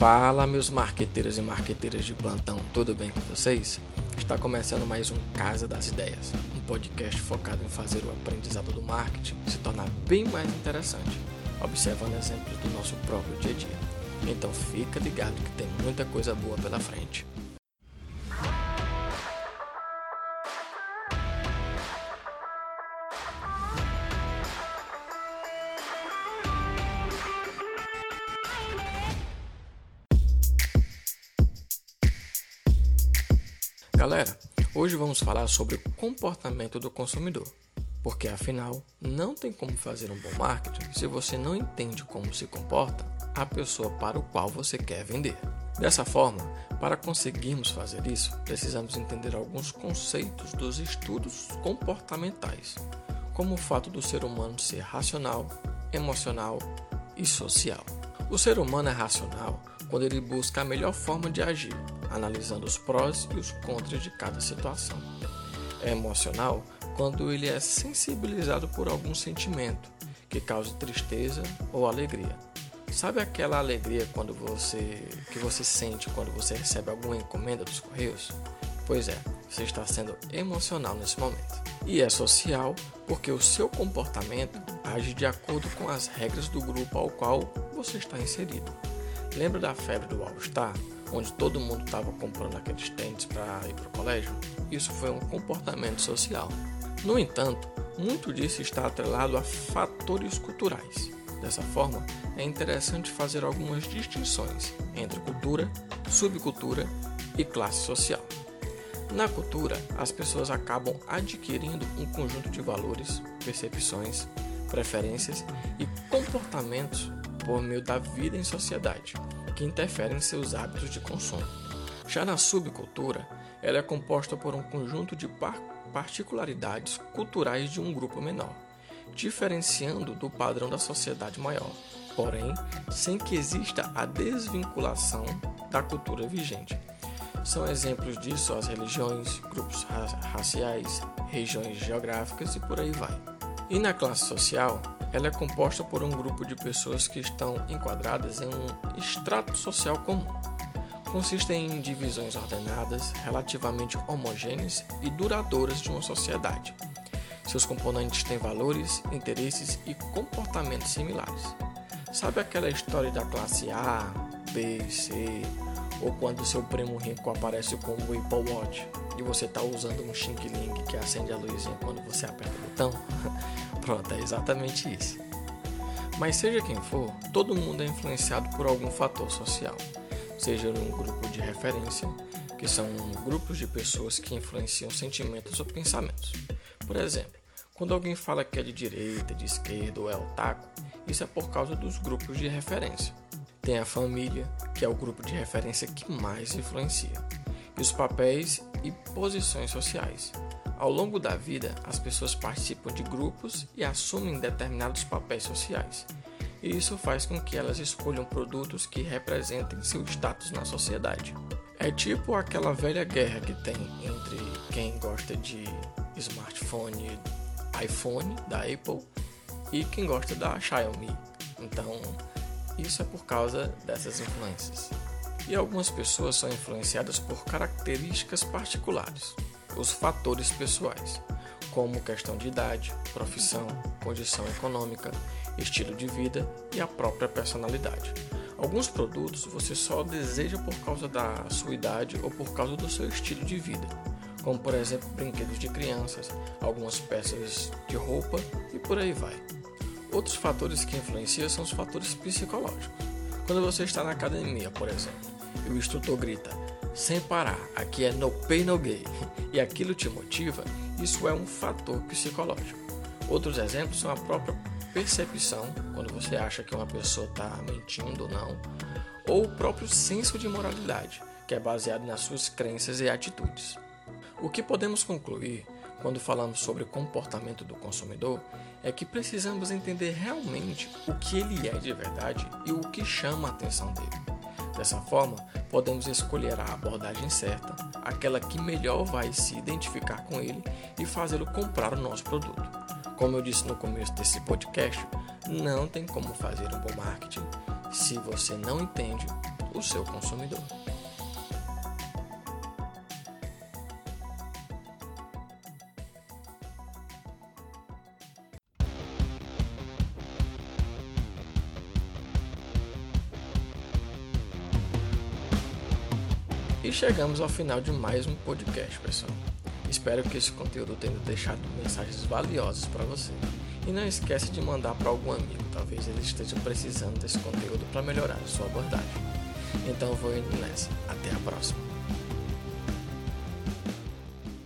Fala, meus marqueteiros e marqueteiras de plantão, tudo bem com vocês? Está começando mais um Casa das Ideias, um podcast focado em fazer o aprendizado do marketing se tornar bem mais interessante, observando exemplos do nosso próprio dia a dia. Então fica ligado que tem muita coisa boa pela frente. Galera, hoje vamos falar sobre o comportamento do consumidor, porque afinal não tem como fazer um bom marketing se você não entende como se comporta a pessoa para o qual você quer vender. Dessa forma, para conseguirmos fazer isso, precisamos entender alguns conceitos dos estudos comportamentais, como o fato do ser humano ser racional, emocional e social. O ser humano é racional quando ele busca a melhor forma de agir, analisando os prós e os contras de cada situação. É emocional quando ele é sensibilizado por algum sentimento que cause tristeza ou alegria. Sabe aquela alegria quando você que você sente quando você recebe alguma encomenda dos correios? Pois é, você está sendo emocional nesse momento. E é social porque o seu comportamento age de acordo com as regras do grupo ao qual você está inserido. Lembra da febre do All-Star? Onde todo mundo estava comprando aqueles tênis para ir para o colégio, isso foi um comportamento social. No entanto, muito disso está atrelado a fatores culturais. Dessa forma, é interessante fazer algumas distinções entre cultura, subcultura e classe social. Na cultura, as pessoas acabam adquirindo um conjunto de valores, percepções, preferências e comportamentos por meio da vida em sociedade que interferem em seus hábitos de consumo. Já na subcultura, ela é composta por um conjunto de particularidades culturais de um grupo menor, diferenciando do padrão da sociedade maior, porém, sem que exista a desvinculação da cultura vigente. São exemplos disso as religiões, grupos raciais, regiões geográficas e por aí vai. E na classe social, ela é composta por um grupo de pessoas que estão enquadradas em um extrato social comum. Consistem em divisões ordenadas, relativamente homogêneas e duradouras de uma sociedade. Seus componentes têm valores, interesses e comportamentos similares. Sabe aquela história da classe A, B, C, ou quando seu primo rico aparece com o Apple Watch e você está usando um Xing Ling que acende a luzinha quando você aperta o botão? Pronto, é exatamente isso. Mas seja quem for, todo mundo é influenciado por algum fator social, seja um grupo de referência, que são grupos de pessoas que influenciam sentimentos ou pensamentos. Por exemplo, quando alguém fala que é de direita, de esquerda ou é otaku, isso é por causa dos grupos de referência. Tem a família, que é o grupo de referência que mais influencia, e os papéis e posições sociais, ao longo da vida, as pessoas participam de grupos e assumem determinados papéis sociais. E isso faz com que elas escolham produtos que representem seu status na sociedade. É tipo aquela velha guerra que tem entre quem gosta de smartphone iPhone da Apple e quem gosta da Xiaomi. Então, isso é por causa dessas influências. E algumas pessoas são influenciadas por características particulares os fatores pessoais, como questão de idade, profissão, condição econômica, estilo de vida e a própria personalidade. Alguns produtos você só deseja por causa da sua idade ou por causa do seu estilo de vida, como por exemplo brinquedos de crianças, algumas peças de roupa e por aí vai. Outros fatores que influenciam são os fatores psicológicos. Quando você está na academia, por exemplo, e o instrutor grita: sem parar, aqui é no pain no gain, e aquilo te motiva, isso é um fator psicológico. Outros exemplos são a própria percepção, quando você acha que uma pessoa está mentindo ou não, ou o próprio senso de moralidade, que é baseado nas suas crenças e atitudes. O que podemos concluir quando falamos sobre o comportamento do consumidor é que precisamos entender realmente o que ele é de verdade e o que chama a atenção dele. Dessa forma, podemos escolher a abordagem certa, aquela que melhor vai se identificar com ele e fazê-lo comprar o nosso produto. Como eu disse no começo desse podcast, não tem como fazer um bom marketing se você não entende o seu consumidor. E chegamos ao final de mais um podcast, pessoal. Espero que esse conteúdo tenha deixado mensagens valiosas para você. E não esquece de mandar para algum amigo, talvez ele esteja precisando desse conteúdo para melhorar a sua abordagem. Então vou indo nessa. Até a próxima.